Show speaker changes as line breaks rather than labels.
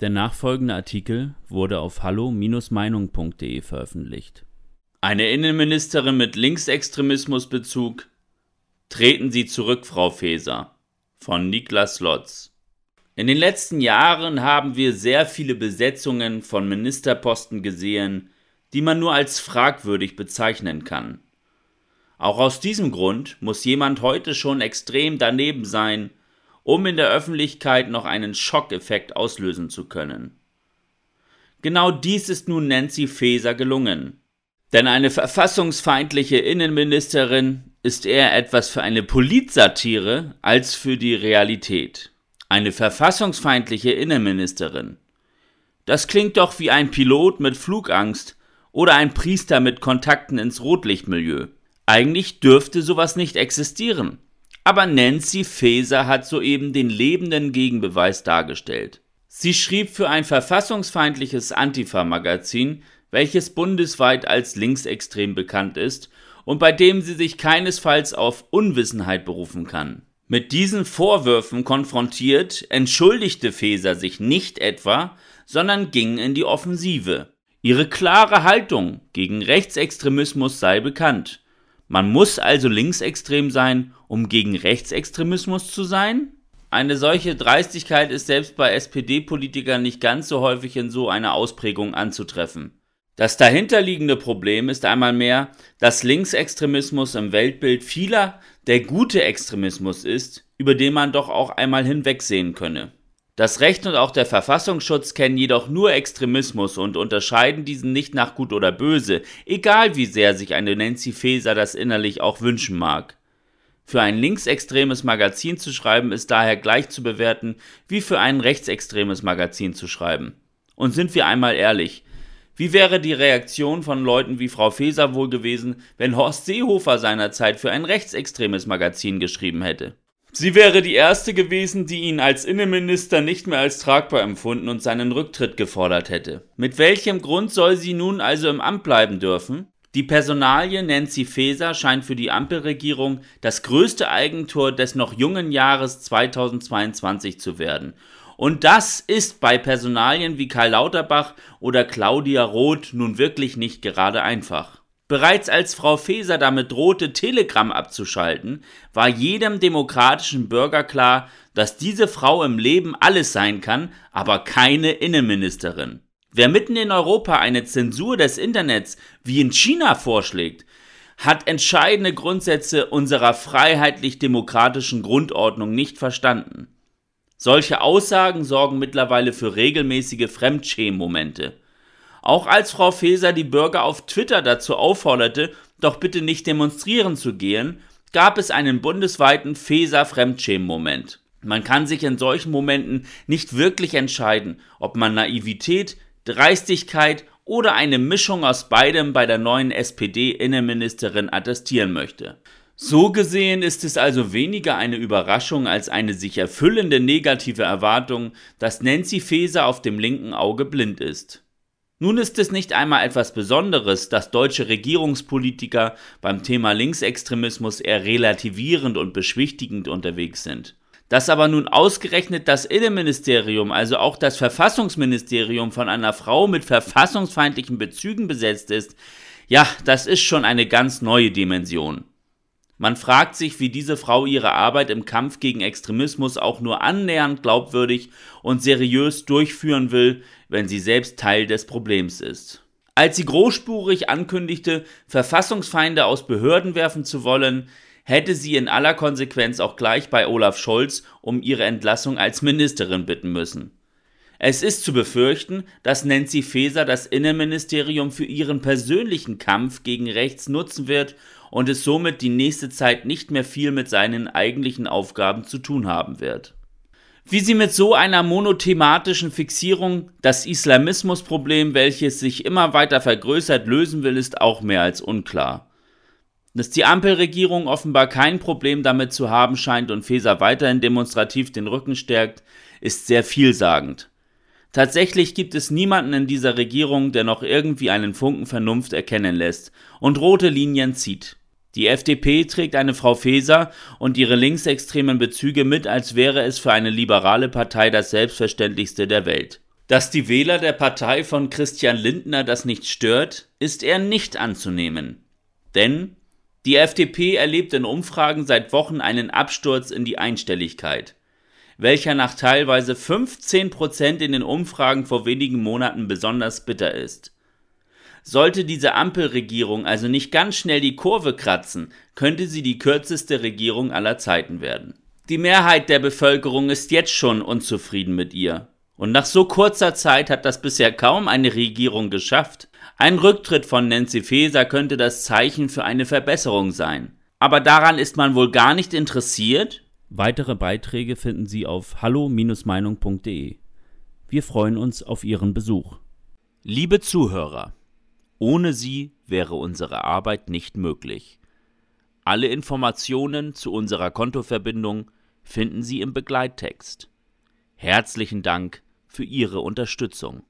Der nachfolgende Artikel wurde auf hallo-meinung.de veröffentlicht. Eine Innenministerin mit Linksextremismusbezug. Treten Sie zurück, Frau Faeser. Von Niklas Lotz. In den letzten Jahren haben wir sehr viele Besetzungen von Ministerposten gesehen, die man nur als fragwürdig bezeichnen kann. Auch aus diesem Grund muss jemand heute schon extrem daneben sein, um in der Öffentlichkeit noch einen Schockeffekt auslösen zu können. Genau dies ist nun Nancy Faeser gelungen. Denn eine verfassungsfeindliche Innenministerin ist eher etwas für eine Politsatire als für die Realität. Eine verfassungsfeindliche Innenministerin. Das klingt doch wie ein Pilot mit Flugangst oder ein Priester mit Kontakten ins Rotlichtmilieu. Eigentlich dürfte sowas nicht existieren. Aber Nancy Faeser hat soeben den lebenden Gegenbeweis dargestellt. Sie schrieb für ein verfassungsfeindliches Antifa-Magazin, welches bundesweit als linksextrem bekannt ist und bei dem sie sich keinesfalls auf Unwissenheit berufen kann. Mit diesen Vorwürfen konfrontiert, entschuldigte Faeser sich nicht etwa, sondern ging in die Offensive. Ihre klare Haltung gegen Rechtsextremismus sei bekannt. Man muss also linksextrem sein, um gegen Rechtsextremismus zu sein? Eine solche Dreistigkeit ist selbst bei SPD-Politikern nicht ganz so häufig in so einer Ausprägung anzutreffen. Das dahinterliegende Problem ist einmal mehr, dass Linksextremismus im Weltbild vieler der gute Extremismus ist, über den man doch auch einmal hinwegsehen könne. Das Recht und auch der Verfassungsschutz kennen jedoch nur Extremismus und unterscheiden diesen nicht nach gut oder böse, egal wie sehr sich eine Nancy Faeser das innerlich auch wünschen mag. Für ein linksextremes Magazin zu schreiben ist daher gleich zu bewerten, wie für ein rechtsextremes Magazin zu schreiben. Und sind wir einmal ehrlich, wie wäre die Reaktion von Leuten wie Frau Faeser wohl gewesen, wenn Horst Seehofer seinerzeit für ein rechtsextremes Magazin geschrieben hätte? Sie wäre die erste gewesen, die ihn als Innenminister nicht mehr als tragbar empfunden und seinen Rücktritt gefordert hätte. Mit welchem Grund soll sie nun also im Amt bleiben dürfen? Die Personalie Nancy Faeser scheint für die Ampelregierung das größte Eigentor des noch jungen Jahres 2022 zu werden. Und das ist bei Personalien wie Karl Lauterbach oder Claudia Roth nun wirklich nicht gerade einfach. Bereits als Frau Faeser damit drohte, Telegram abzuschalten, war jedem demokratischen Bürger klar, dass diese Frau im Leben alles sein kann, aber keine Innenministerin. Wer mitten in Europa eine Zensur des Internets wie in China vorschlägt, hat entscheidende Grundsätze unserer freiheitlich-demokratischen Grundordnung nicht verstanden. Solche Aussagen sorgen mittlerweile für regelmäßige Fremdschämmomente. Auch als Frau Faeser die Bürger auf Twitter dazu aufforderte, doch bitte nicht demonstrieren zu gehen, gab es einen bundesweiten Faeser-Fremdschämen-Moment. Man kann sich in solchen Momenten nicht wirklich entscheiden, ob man Naivität, Dreistigkeit oder eine Mischung aus beidem bei der neuen SPD-Innenministerin attestieren möchte. So gesehen ist es also weniger eine Überraschung als eine sich erfüllende negative Erwartung, dass Nancy Faeser auf dem linken Auge blind ist. Nun ist es nicht einmal etwas Besonderes, dass deutsche Regierungspolitiker beim Thema Linksextremismus eher relativierend und beschwichtigend unterwegs sind. Dass aber nun ausgerechnet das Innenministerium, also auch das Verfassungsministerium von einer Frau mit verfassungsfeindlichen Bezügen besetzt ist, ja, das ist schon eine ganz neue Dimension. Man fragt sich, wie diese Frau ihre Arbeit im Kampf gegen Extremismus auch nur annähernd glaubwürdig und seriös durchführen will, wenn sie selbst Teil des Problems ist. Als sie großspurig ankündigte, Verfassungsfeinde aus Behörden werfen zu wollen, hätte sie in aller Konsequenz auch gleich bei Olaf Scholz um ihre Entlassung als Ministerin bitten müssen. Es ist zu befürchten, dass Nancy Faeser das Innenministerium für ihren persönlichen Kampf gegen rechts nutzen wird und es somit die nächste Zeit nicht mehr viel mit seinen eigentlichen Aufgaben zu tun haben wird. Wie sie mit so einer monothematischen Fixierung das Islamismusproblem, welches sich immer weiter vergrößert, lösen will, ist auch mehr als unklar. Dass die Ampelregierung offenbar kein Problem damit zu haben scheint und Feser weiterhin demonstrativ den Rücken stärkt, ist sehr vielsagend. Tatsächlich gibt es niemanden in dieser Regierung, der noch irgendwie einen Funken Vernunft erkennen lässt und rote Linien zieht. Die FDP trägt eine Frau Faeser und ihre linksextremen Bezüge mit, als wäre es für eine liberale Partei das Selbstverständlichste der Welt. Dass die Wähler der Partei von Christian Lindner das nicht stört, ist eher nicht anzunehmen. Denn die FDP erlebt in Umfragen seit Wochen einen Absturz in die Einstelligkeit, welcher nach teilweise 15 Prozent in den Umfragen vor wenigen Monaten besonders bitter ist. Sollte diese Ampelregierung also nicht ganz schnell die Kurve kratzen, könnte sie die kürzeste Regierung aller Zeiten werden. Die Mehrheit der Bevölkerung ist jetzt schon unzufrieden mit ihr. Und nach so kurzer Zeit hat das bisher kaum eine Regierung geschafft. Ein Rücktritt von Nancy Faeser könnte das Zeichen für eine Verbesserung sein. Aber daran ist man wohl gar nicht interessiert?
Weitere Beiträge finden Sie auf hallo-meinung.de. Wir freuen uns auf Ihren Besuch.
Liebe Zuhörer, ohne sie wäre unsere Arbeit nicht möglich. Alle Informationen zu unserer Kontoverbindung finden Sie im Begleittext. Herzlichen Dank für Ihre Unterstützung.